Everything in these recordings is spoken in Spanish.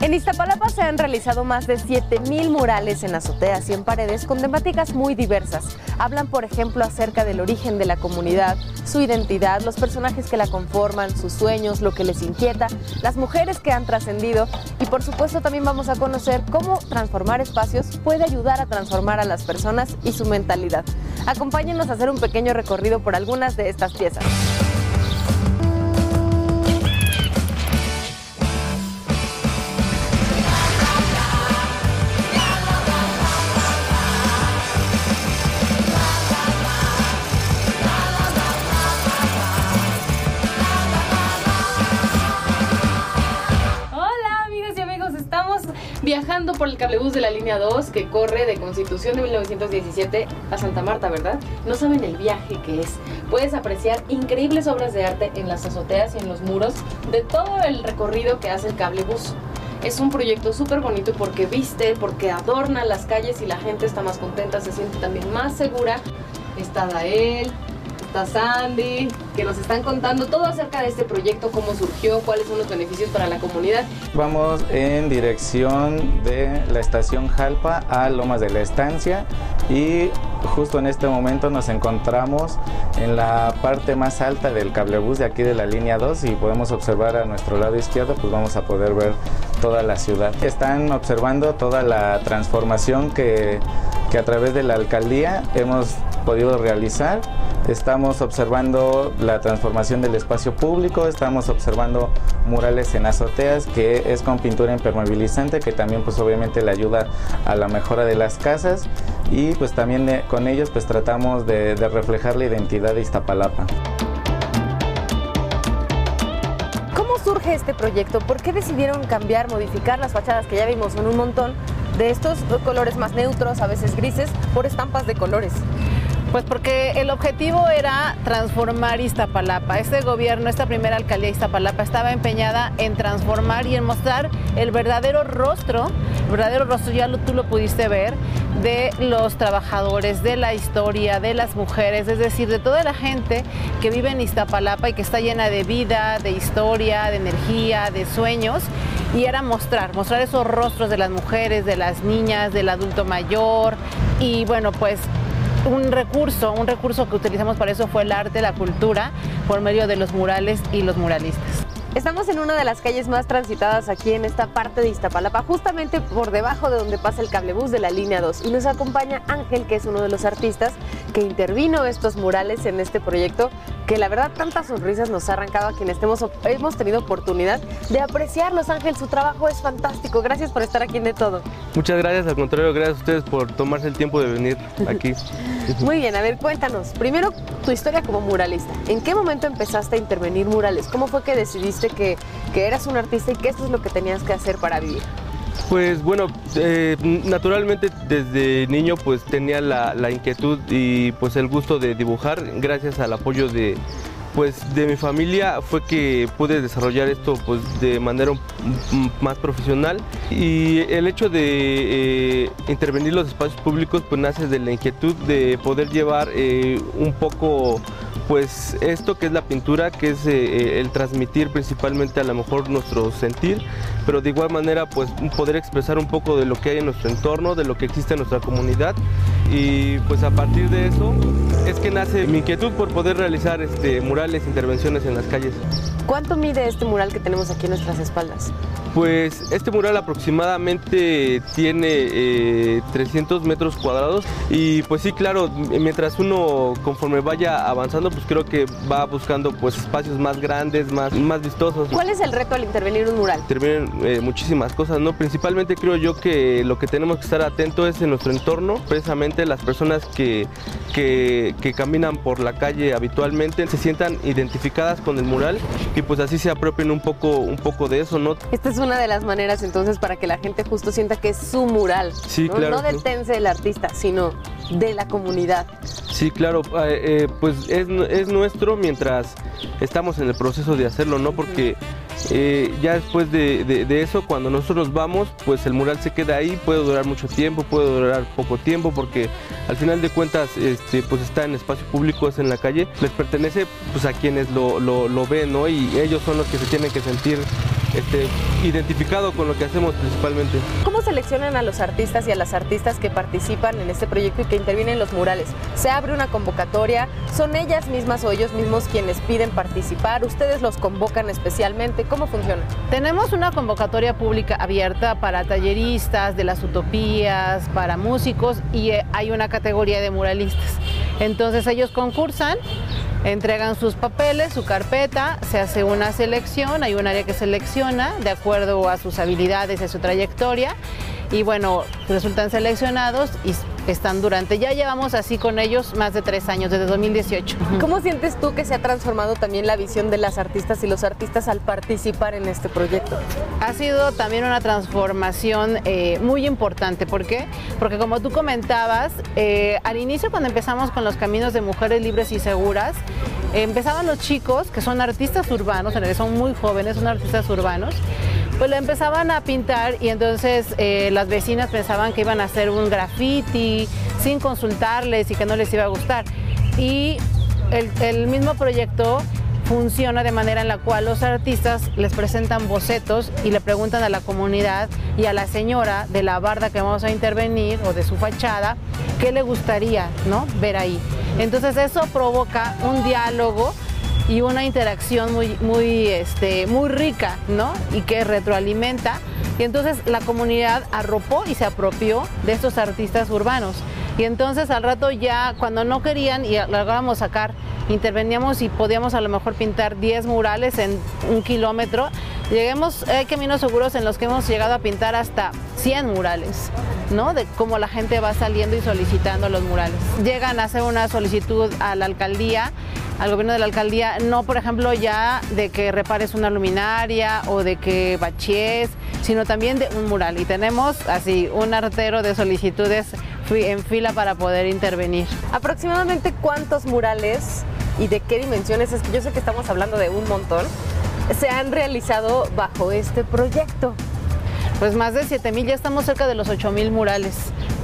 En Iztapalapa se han realizado más de 7.000 murales en azoteas y en paredes con temáticas muy diversas. Hablan, por ejemplo, acerca del origen de la comunidad, su identidad, los personajes que la conforman, sus sueños, lo que les inquieta, las mujeres que han trascendido y por supuesto también vamos a conocer cómo transformar espacios puede ayudar a transformar a las personas y su mentalidad. Acompáñenos a hacer un pequeño recorrido por algunas de estas piezas. Viajando por el cablebús de la línea 2 que corre de Constitución de 1917 a Santa Marta, ¿verdad? No saben el viaje que es. Puedes apreciar increíbles obras de arte en las azoteas y en los muros de todo el recorrido que hace el cablebús. Es un proyecto súper bonito porque viste, porque adorna las calles y la gente está más contenta, se siente también más segura. Está Dael, Sandy, que nos están contando todo acerca de este proyecto, cómo surgió, cuáles son los beneficios para la comunidad. Vamos en dirección de la estación Jalpa a Lomas de la Estancia y justo en este momento nos encontramos en la parte más alta del cablebús de aquí de la línea 2 y podemos observar a nuestro lado izquierdo pues vamos a poder ver toda la ciudad. Están observando toda la transformación que, que a través de la alcaldía hemos podido realizar. Estamos observando la transformación del espacio público, estamos observando murales en azoteas que es con pintura impermeabilizante que también pues obviamente le ayuda a la mejora de las casas y pues también con ellos pues tratamos de reflejar la identidad de Iztapalapa. ¿Cómo surge este proyecto? ¿Por qué decidieron cambiar, modificar las fachadas que ya vimos en un montón de estos colores más neutros, a veces grises, por estampas de colores? Pues porque el objetivo era transformar Iztapalapa. Este gobierno, esta primera alcaldía de Iztapalapa estaba empeñada en transformar y en mostrar el verdadero rostro, el verdadero rostro, ya tú lo pudiste ver, de los trabajadores, de la historia, de las mujeres, es decir, de toda la gente que vive en Iztapalapa y que está llena de vida, de historia, de energía, de sueños. Y era mostrar, mostrar esos rostros de las mujeres, de las niñas, del adulto mayor. Y bueno, pues un recurso, un recurso que utilizamos para eso fue el arte, la cultura, por medio de los murales y los muralistas. Estamos en una de las calles más transitadas aquí en esta parte de Iztapalapa, justamente por debajo de donde pasa el cablebús de la línea 2. Y nos acompaña Ángel, que es uno de los artistas que intervino estos murales en este proyecto, que la verdad tantas sonrisas nos ha arrancado a quienes hemos, hemos tenido oportunidad de apreciarlos. Ángel, su trabajo es fantástico. Gracias por estar aquí en De Todo. Muchas gracias, al contrario, gracias a ustedes por tomarse el tiempo de venir aquí. Muy bien, a ver, cuéntanos. Primero, tu historia como muralista. ¿En qué momento empezaste a intervenir murales? ¿Cómo fue que decidiste que, que eras un artista y que esto es lo que tenías que hacer para vivir? Pues bueno, eh, naturalmente desde niño pues tenía la, la, inquietud y pues el gusto de dibujar gracias al apoyo de, pues de mi familia fue que pude desarrollar esto pues de manera más profesional y el hecho de eh, intervenir los espacios públicos pues nace de la inquietud de poder llevar eh, un poco pues esto que es la pintura, que es eh, el transmitir principalmente a lo mejor nuestro sentir, pero de igual manera pues poder expresar un poco de lo que hay en nuestro entorno, de lo que existe en nuestra comunidad y pues a partir de eso es que nace mi inquietud por poder realizar este, murales, intervenciones en las calles. ¿Cuánto mide este mural que tenemos aquí en nuestras espaldas? Pues este mural aproximadamente tiene 300 eh, metros cuadrados y pues sí, claro, mientras uno conforme vaya avanzando, pues creo que va buscando pues espacios más grandes, más, más vistosos. ¿Cuál es el reto al intervenir un mural? Intervienen eh, muchísimas cosas, ¿no? Principalmente creo yo que lo que tenemos que estar atento es en nuestro entorno, precisamente las personas que, que, que caminan por la calle habitualmente se sientan identificadas con el mural y pues así se apropien un poco, un poco de eso, ¿no? Esta es una de las maneras entonces para que la gente justo sienta que es su mural. Sí, ¿no? claro. No del tense del artista, sino de la comunidad. Sí, claro, eh, eh, pues es, es, nuestro mientras estamos en el proceso de hacerlo, ¿no? Porque eh, ya después de, de, eso, cuando nosotros vamos, pues el mural se queda ahí, puede durar mucho tiempo, puede durar poco tiempo, porque al final de cuentas, este, pues está en espacio público, es en la calle, les pertenece pues a quienes lo, lo, lo ven, ¿no? Y ellos son los que se tienen que sentir este, identificado con lo que hacemos principalmente. ¿Cómo seleccionan a los artistas y a las artistas que participan en este proyecto y que intervienen en los murales? ¿Se abre una convocatoria? ¿Son ellas mismas o ellos mismos quienes piden participar? ¿Ustedes los convocan especialmente? ¿Cómo funciona? Tenemos una convocatoria pública abierta para talleristas de las utopías, para músicos y eh, hay una categoría de muralistas. Entonces ellos concursan entregan sus papeles, su carpeta, se hace una selección, hay un área que selecciona de acuerdo a sus habilidades y a su trayectoria y bueno, resultan seleccionados y están durante, ya llevamos así con ellos más de tres años, desde 2018. ¿Cómo sientes tú que se ha transformado también la visión de las artistas y los artistas al participar en este proyecto? Ha sido también una transformación eh, muy importante, ¿por qué? Porque como tú comentabas, eh, al inicio cuando empezamos con los caminos de mujeres libres y seguras, empezaban los chicos, que son artistas urbanos, en realidad son muy jóvenes, son artistas urbanos, pues lo empezaban a pintar y entonces eh, las vecinas pensaban que iban a hacer un graffiti sin consultarles y que no les iba a gustar. Y el, mismo proyecto funciona de manera en la cual los artistas les presentan bocetos y le preguntan a la comunidad y a la señora de la barda que vamos a intervenir o de su fachada qué le gustaría ¿no? ver ahí. Entonces eso provoca un diálogo y una interacción muy, muy, este, muy rica, ¿no? Y que retroalimenta. Y entonces la comunidad arropó y se apropió de estos artistas urbanos. Y entonces al rato ya, cuando no querían y lográbamos sacar, interveníamos y podíamos a lo mejor pintar 10 murales en un kilómetro. Lleguemos, hay caminos seguros en los que hemos llegado a pintar hasta 100 murales, ¿no? De cómo la gente va saliendo y solicitando los murales. Llegan a hacer una solicitud a la alcaldía al gobierno de la alcaldía, no por ejemplo ya de que repares una luminaria o de que baches, sino también de un mural. Y tenemos así un artero de solicitudes en fila para poder intervenir. Aproximadamente cuántos murales y de qué dimensiones, es que yo sé que estamos hablando de un montón, se han realizado bajo este proyecto. Pues más de 7.000, ya estamos cerca de los 8.000 murales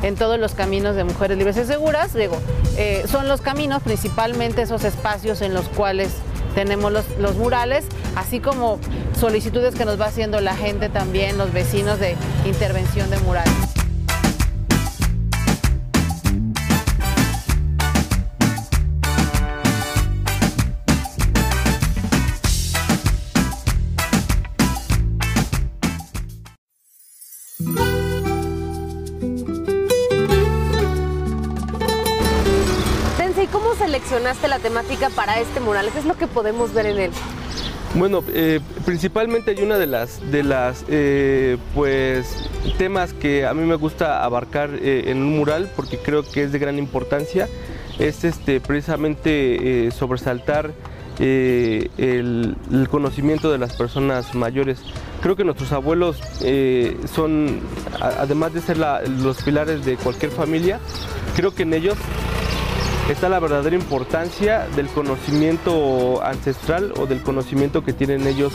en todos los caminos de mujeres libres y seguras. Digo, eh, son los caminos, principalmente esos espacios en los cuales tenemos los, murales, así como solicitudes que nos va haciendo la gente también, los vecinos de intervención de murales. Seleccionaste la temática para este mural? ¿Qué es lo que podemos ver en él? Bueno, eh, principalmente hay una de las, de las eh, pues, temas que a mí me gusta abarcar eh, en un mural porque creo que es de gran importancia, es este, precisamente sobresaltar el, conocimiento de las personas mayores. Creo que nuestros abuelos son, además de ser los pilares de cualquier familia, creo que en ellos está la verdadera importancia del conocimiento ancestral o del conocimiento que tienen ellos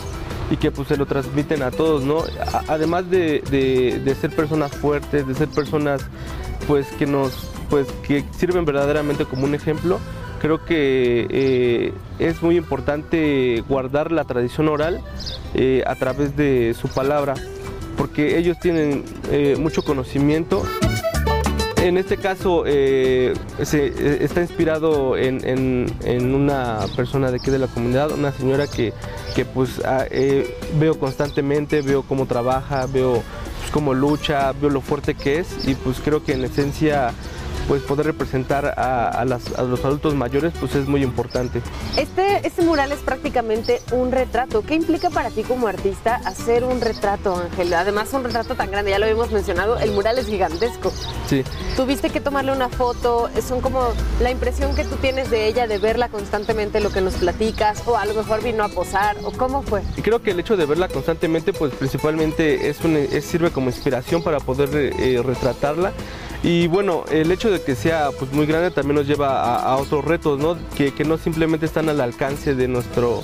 y que pues se lo transmiten a todos, ¿no? además de, ser personas fuertes, de ser personas pues que nos pues que sirven verdaderamente como un ejemplo, creo que eh, es muy importante guardar la tradición oral eh, a través de su palabra, porque ellos tienen eh, mucho conocimiento en este caso eh, se, está inspirado en, una persona de aquí de la comunidad, una señora que, pues ah, eh, veo constantemente, veo cómo trabaja, veo pues, cómo lucha, veo lo fuerte que es y pues creo que en esencia pues poder representar a, los adultos mayores pues es muy importante. Este, este mural es prácticamente un retrato. ¿Qué implica para ti como artista hacer un retrato, Ángel? Además un retrato tan grande, ya lo habíamos mencionado, el mural es gigantesco. Sí. Tuviste que tomarle una foto, son como la impresión que tú tienes de ella, de verla constantemente, lo que nos platicas, o a lo mejor vino a posar, o cómo fue. Creo que el hecho de verla constantemente pues principalmente es, sirve como inspiración para poder eh, retratarla y bueno, el hecho de que sea pues, muy grande también nos lleva a, otros retos, ¿no? Que, no simplemente están al alcance de nuestro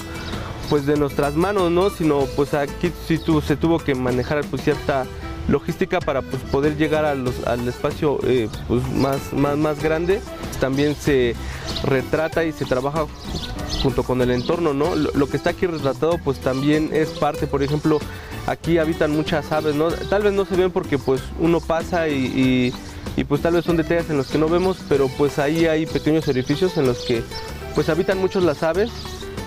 pues de nuestras manos, ¿no? Sino pues aquí sí se tuvo que manejar pues cierta logística para pues, poder llegar al espacio eh, pues, más, más, más grande. También se retrata y se trabaja junto con el entorno, ¿no? Lo, que está aquí retratado pues también es parte, por ejemplo, aquí habitan muchas aves, ¿no? Tal vez no se ven porque pues uno pasa y, pues tal vez son detalles en los que no vemos, pero pues ahí hay pequeños orificios en los que pues habitan muchos las aves.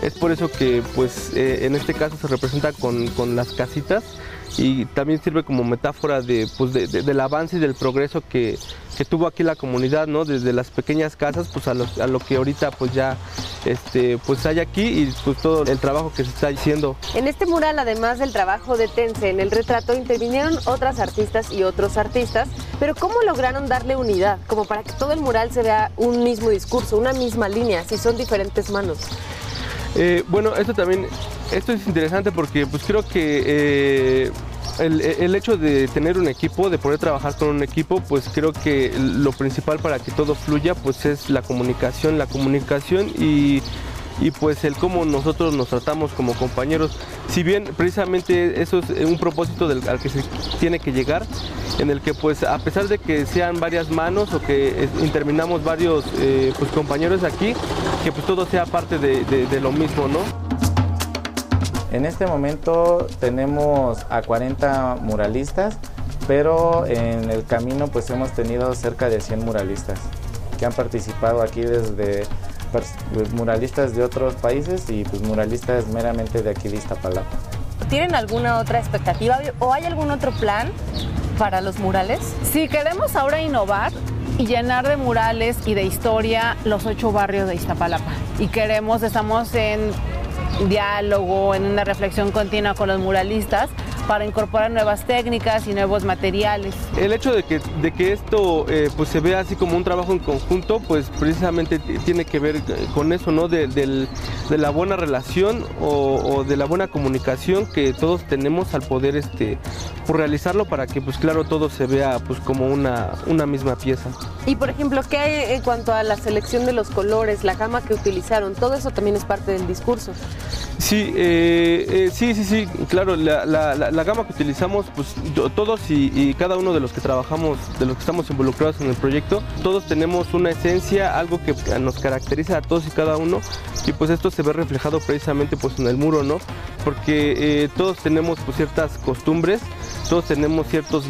Es por eso que pues eh, en este caso se representa con, con las casitas y también sirve como metáfora de, pues del avance y del progreso que, tuvo aquí la comunidad, ¿no? Desde las pequeñas casas pues a lo, que ahorita pues ya este, pues hay aquí y pues todo el trabajo que se está haciendo. En este mural, además del trabajo de Tense en el retrato, intervinieron otras artistas y otros artistas, pero ¿cómo lograron darle unidad? Como para que todo el mural se vea un mismo discurso, una misma línea, si son diferentes manos. Eh, bueno, esto también, esto es interesante porque pues creo que eh, el, hecho de tener un equipo, de poder trabajar con un equipo, pues creo que lo principal para que todo fluya pues es la comunicación, la comunicación y y pues el cómo nosotros nos tratamos como compañeros. Si bien precisamente eso es un propósito al que se tiene que llegar, en el que pues a pesar de que sean varias manos o que interminamos varios eh, pues, compañeros aquí, que pues todo sea parte de, lo mismo, ¿no? En este momento tenemos a 40 muralistas, pero en el camino pues hemos tenido cerca de 100 muralistas que han participado aquí desde pues, muralistas de otros países y pues muralistas meramente de aquí de Iztapalapa. ¿Tienen alguna otra expectativa o hay algún otro plan para los murales? Si queremos ahora innovar y llenar de murales y de historia los ocho barrios de Iztapalapa. Y queremos, estamos en diálogo, en una reflexión continua con los muralistas para incorporar nuevas técnicas y nuevos materiales. El hecho de que, de que esto eh, pues se vea así como un trabajo en conjunto, pues precisamente tiene que ver con eso, ¿no? De, la buena relación o, de la buena comunicación que todos tenemos al poder este, pues, realizarlo para que pues claro todo se vea pues como una, una misma pieza. Y por ejemplo, ¿qué hay en cuanto a la selección de los colores, la gama que utilizaron? Todo eso también es parte del discurso. Sí, eh, eh, sí, sí, sí, claro, la, la, gama que utilizamos, pues todos y, cada uno de los que trabajamos, de los que estamos involucrados en el proyecto, todos tenemos una esencia, algo que nos caracteriza a todos y cada uno y pues esto se ve reflejado precisamente pues en el muro, ¿no? Porque eh, todos tenemos pues ciertas costumbres, todos tenemos ciertos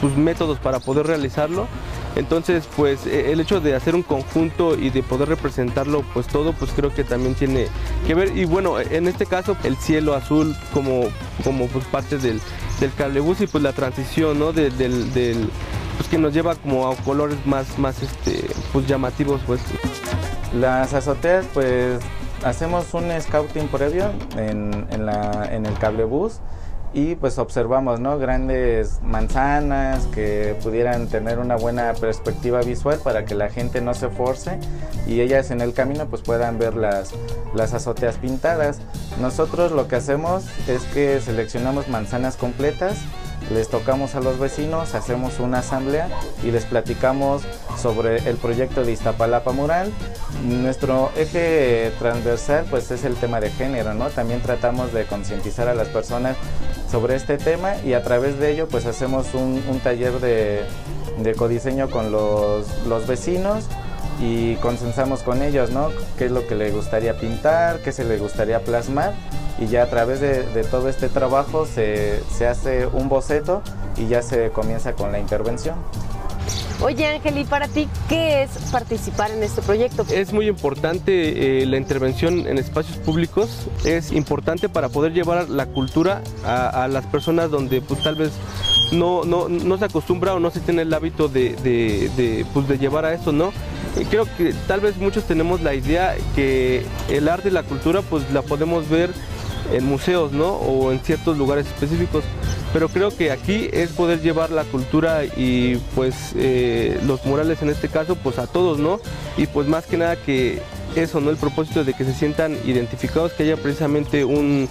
pues, métodos para poder realizarlo entonces, pues e, el hecho de hacer un conjunto y de poder representarlo, pues todo, pues creo que también tiene que ver. Y bueno, en este caso, el cielo azul como, como pues parte del, del cablebús y pues la transición, ¿no? del, del, pues que nos lleva como a colores más, más este, pues llamativos, pues. Las azoteas, pues hacemos un scouting previo en, en, la, en el cablebús y pues observamos ¿no? grandes manzanas que pudieran tener una buena perspectiva visual para que la gente no se force y ellas en el camino pues puedan ver las, las azoteas pintadas. Nosotros lo que hacemos es que seleccionamos manzanas completas les tocamos a los vecinos, hacemos una asamblea y les platicamos sobre el proyecto de Iztapalapa Mural. Nuestro eje transversal pues es el tema de género, ¿no? También tratamos de concientizar a las personas sobre este tema y a través de ello pues hacemos un, taller de, codiseño con los, los vecinos y consensamos con ellos, ¿no? ¿Qué es lo que les gustaría pintar, qué se les gustaría plasmar? Y ya a través de, todo este trabajo se, hace un boceto y ya se comienza con la intervención. Oye Ángel, ¿y para ti qué es participar en este proyecto? Es muy importante eh, la intervención en espacios públicos, es importante para poder llevar la cultura a, las personas donde pues tal vez no, no, se acostumbra o no se tiene el hábito de, de, pues, de llevar a esto, ¿no? creo que tal vez muchos tenemos la idea que el arte y la cultura pues la podemos ver en museos, ¿no? O en ciertos lugares específicos. Pero creo que aquí es poder llevar la cultura y pues eh, los murales en este caso pues a todos, ¿no? Y pues más que nada que eso, ¿no? El propósito de que se sientan identificados, que haya precisamente un,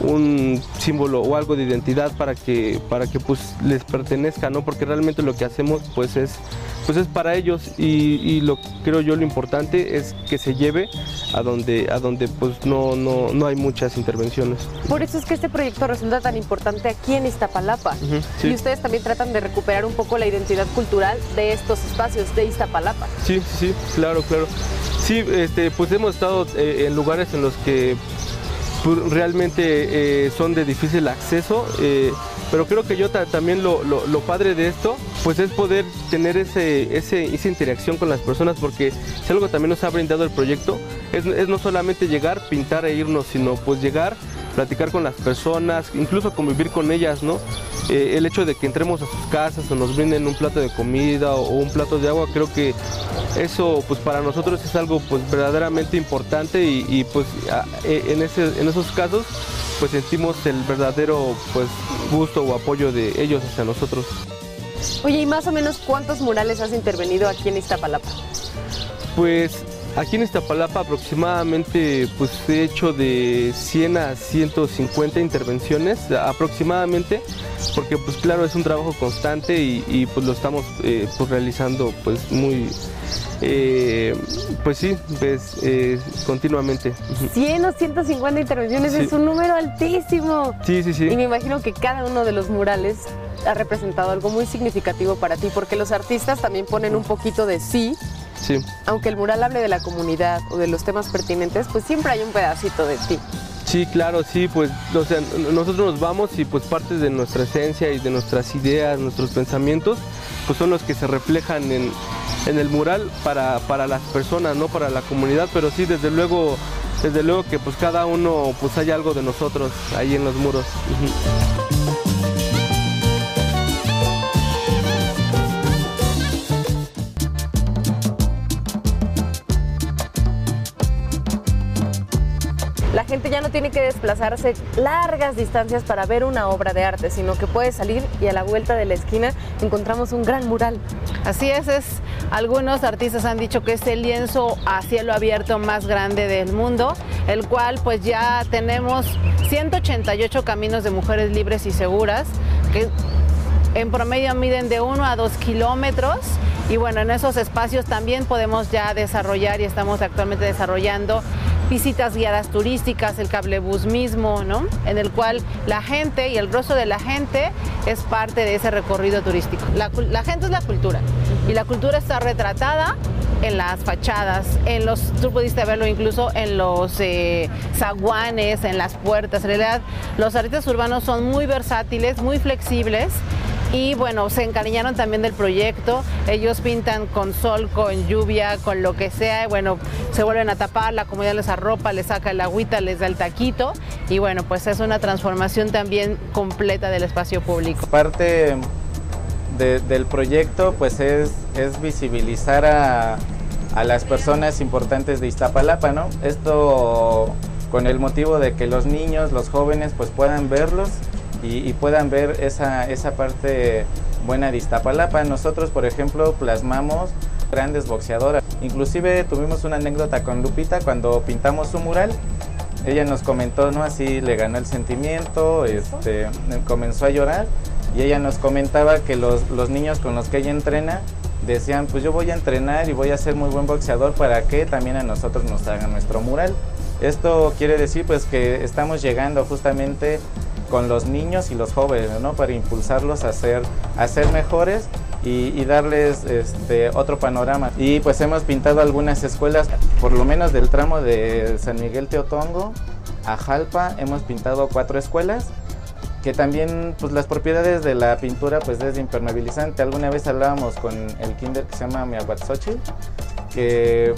un símbolo o algo de identidad para que para que pues les pertenezca no porque realmente lo que hacemos pues es pues es para ellos y, lo creo yo lo importante es que se lleve a donde a donde pues no, no, no hay muchas intervenciones. Por eso es que este proyecto resulta tan importante aquí en Iztapalapa. Y ustedes también tratan de recuperar un poco la identidad cultural de estos espacios de Iztapalapa. Sí sí, sí claro claro. Sí, este, pues hemos estado eh, en lugares en los que pues, realmente eh, son de difícil acceso. Eh, pero creo que yo también lo, padre de esto, pues es poder tener ese, esa interacción con las personas, porque si algo también nos ha brindado el proyecto, es, es no solamente llegar, pintar e irnos, sino pues llegar, platicar con las personas, incluso convivir con ellas, ¿no? Eh, el hecho de que entremos a sus casas o nos brinden un plato de comida o, un plato de agua, creo que eso pues para nosotros es algo pues verdaderamente importante y, pues e, en, ese, en esos casos pues sentimos el verdadero pues gusto o apoyo de ellos hacia nosotros. Oye, ¿y más o menos cuántos murales has intervenido aquí en Iztapalapa? Pues Aquí en Iztapalapa aproximadamente pues he hecho de 100 a 150 intervenciones aproximadamente porque pues claro es un trabajo constante y, pues lo estamos eh, pues, realizando pues muy eh, pues sí pues eh, continuamente. 100 o 150 intervenciones es un número altísimo. Sí sí sí. Y me imagino que cada uno de los murales ha representado algo muy significativo para ti porque los artistas también ponen un poquito de sí. Aunque el mural hable de la comunidad o de los temas pertinentes, pues siempre hay un pedacito de ti. Sí, claro, sí, pues nosotros nos vamos y pues parte de nuestra esencia y de nuestras ideas, nuestros pensamientos, pues son los que se reflejan en, el mural para, las personas, no para la comunidad, pero sí, desde luego, desde luego que pues cada uno pues hay algo de nosotros ahí en los muros. gente ya no tiene que desplazarse largas distancias para ver una obra de arte, sino que puede salir y a la vuelta de la esquina encontramos un gran mural. Así es, es algunos artistas han dicho que es el lienzo a cielo abierto más grande del mundo, el cual pues ya tenemos 188 caminos de mujeres libres y seguras que en promedio miden de 1 a 2 kilómetros. Y bueno, en esos espacios también podemos ya desarrollar y estamos actualmente desarrollando visitas guiadas turísticas, el cablebús mismo, ¿no? En el cual la gente y el rostro de la gente es parte de ese recorrido turístico. La, gente es la cultura y la cultura está retratada en las fachadas, en los, tú pudiste verlo incluso en los eh, zaguanes, en las puertas. En realidad, los artistas urbanos son muy versátiles, muy flexibles y bueno, se encariñaron también del proyecto. Ellos pintan con sol, con lluvia, con lo que sea. Bueno, se vuelven a tapar, la comunidad les arropa, les saca el agüita, les da el taquito. Y bueno, pues es una transformación también completa del espacio público. Parte del proyecto pues es, es visibilizar a, a las personas importantes de Iztapalapa, ¿no? Esto con el motivo de que los niños, los jóvenes pues puedan verlos y, puedan ver esa, esa parte buena de Iztapalapa. Nosotros, por ejemplo, plasmamos grandes boxeadoras. Inclusive tuvimos una anécdota con Lupita cuando pintamos su mural. Ella nos comentó, ¿no? Así le ganó el sentimiento, este, comenzó a llorar y ella nos comentaba que los, los niños con los que ella entrena decían, pues yo voy a entrenar y voy a ser muy buen boxeador para que también a nosotros nos hagan nuestro mural. Esto quiere decir pues que estamos llegando justamente con los niños y los jóvenes, ¿no? Para impulsarlos a ser, a ser mejores y, darles este, otro panorama. Y pues hemos pintado algunas escuelas, por lo menos del tramo de San Miguel Teotongo a Jalpa, hemos pintado cuatro escuelas que también pues las propiedades de la pintura pues es impermeabilizante. Alguna vez hablábamos con el kinder que se llama Miahuatzochil, que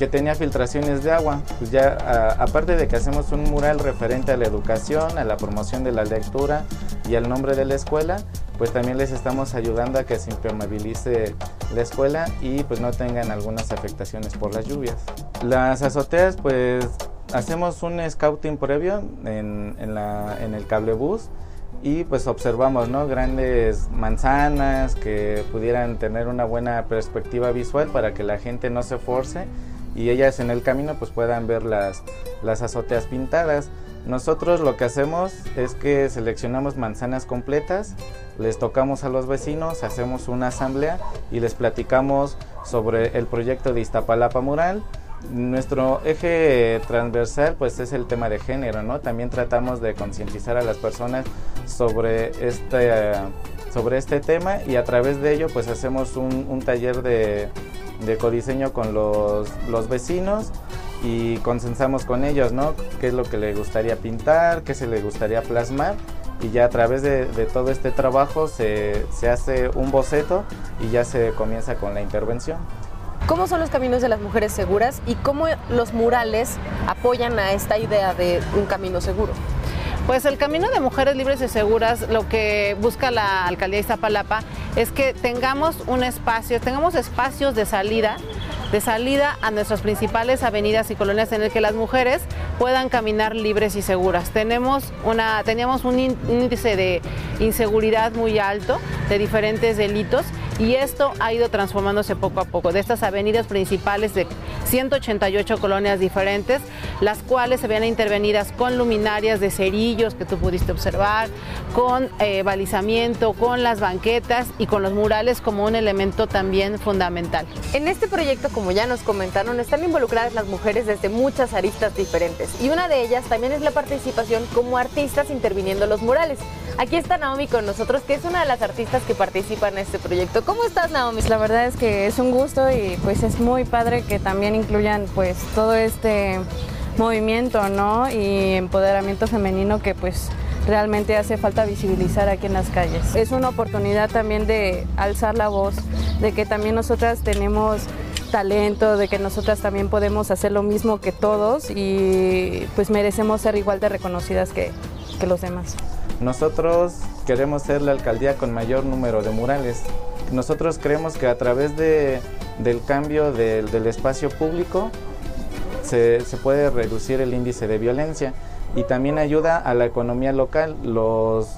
que tenía filtraciones de agua. Pues ya aparte de que hacemos un mural referente a la educación, a la promoción de la lectura y al nombre de la escuela, pues también les estamos ayudando a que se impermeabilice la escuela y pues no tengan algunas afectaciones por las lluvias. Las azoteas pues hacemos un scouting previo en, en, la, en el cablebús y pues observamos ¿no? grandes manzanas que pudieran tener una buena perspectiva visual para que la gente no se force y ellas en el camino pues puedan ver las, las azoteas pintadas. Nosotros lo que hacemos es que seleccionamos manzanas completas, les tocamos a los vecinos, hacemos una asamblea y les platicamos sobre el proyecto de Iztapalapa Mural. Nuestro eje transversal pues es el tema de género, ¿no? También tratamos de concientizar a las personas sobre este, sobre este tema y a través de ello pues hacemos un, un taller de de codiseño con los, los vecinos y consensamos con ellos, ¿no? ¿Qué es lo que le gustaría pintar, qué se le gustaría plasmar? Y ya a través de, de todo este trabajo se, se hace un boceto y ya se comienza con la intervención. ¿Cómo son los caminos de las mujeres seguras y cómo los murales apoyan a esta idea de un camino seguro? Pues el camino de mujeres libres y seguras, lo que busca la alcaldía de Iztapalapa es que tengamos un espacio, tengamos espacios de salida de salida a nuestras principales avenidas y colonias en el que las mujeres puedan caminar libres y seguras. Tenemos una, teníamos un índice de inseguridad muy alto de diferentes delitos y esto ha ido transformándose poco a poco. De estas avenidas principales de 188 colonias diferentes, las cuales se ven intervenidas con luminarias de cerillos que tú pudiste observar, con eh, balizamiento, con las banquetas y con los murales como un elemento también fundamental. En este proyecto, como ya nos comentaron, están involucradas las mujeres desde muchas aristas diferentes y una de ellas también es la participación como artistas interviniendo los murales. Aquí está Naomi con nosotros, que es una de las artistas que participa en este proyecto. ¿Cómo estás, Naomi? La verdad es que es un gusto y pues es muy padre que también incluyan pues todo este movimiento, ¿no? Y empoderamiento femenino que pues realmente hace falta visibilizar aquí en las calles. Es una oportunidad también de alzar la voz, de que también nosotras tenemos talento, de que nosotras también podemos hacer lo mismo que todos y pues merecemos ser igual de reconocidas que, que los demás. Nosotros queremos ser la alcaldía con mayor número de murales. Nosotros creemos que a través de, del cambio del, del espacio público se, se, puede reducir el índice de violencia y también ayuda a la economía local. Los,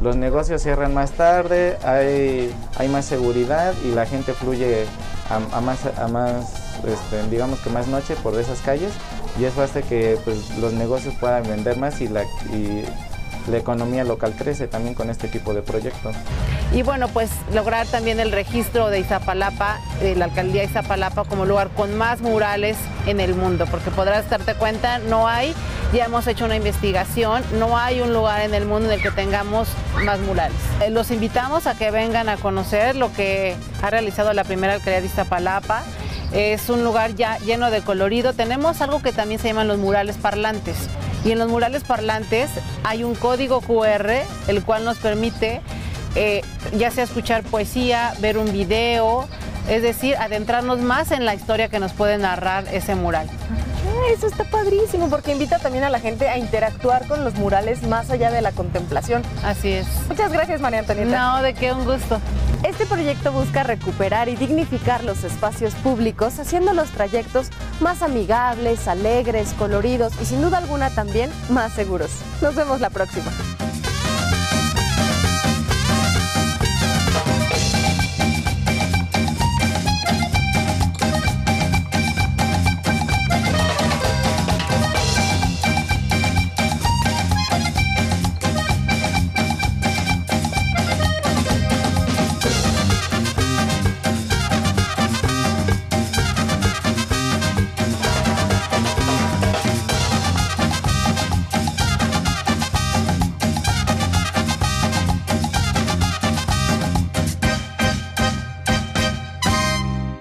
los negocios cierran más tarde, hay, hay más seguridad y la gente fluye a, a más, a más este, digamos que más noche por esas calles y eso hace que pues, los negocios puedan vender más y, la, y la economía local crece también con este tipo de proyectos. Y bueno, pues lograr también el registro de Izapalapa, de la alcaldía de Izapalapa como lugar con más murales en el mundo, porque podrás darte cuenta, no hay, ya hemos hecho una investigación, no hay un lugar en el mundo en el que tengamos más murales. Eh, los invitamos a que vengan a conocer lo que ha realizado la primera alcaldía de Iztapalapa. Es un lugar ya lleno de colorido. Tenemos algo que también se llaman los murales parlantes. Y en los murales parlantes hay un código QR, el cual nos permite eh, ya sea escuchar poesía, ver un video, es decir, adentrarnos más en la historia que nos puede narrar ese mural. Eso está padrísimo porque invita también a la gente a interactuar con los murales más allá de la contemplación. Así es. Muchas gracias, María Antonieta. No, de qué, un gusto. Este proyecto busca recuperar y dignificar los espacios públicos, haciendo los trayectos más amigables, alegres, coloridos y sin duda alguna también más seguros. Nos vemos la próxima.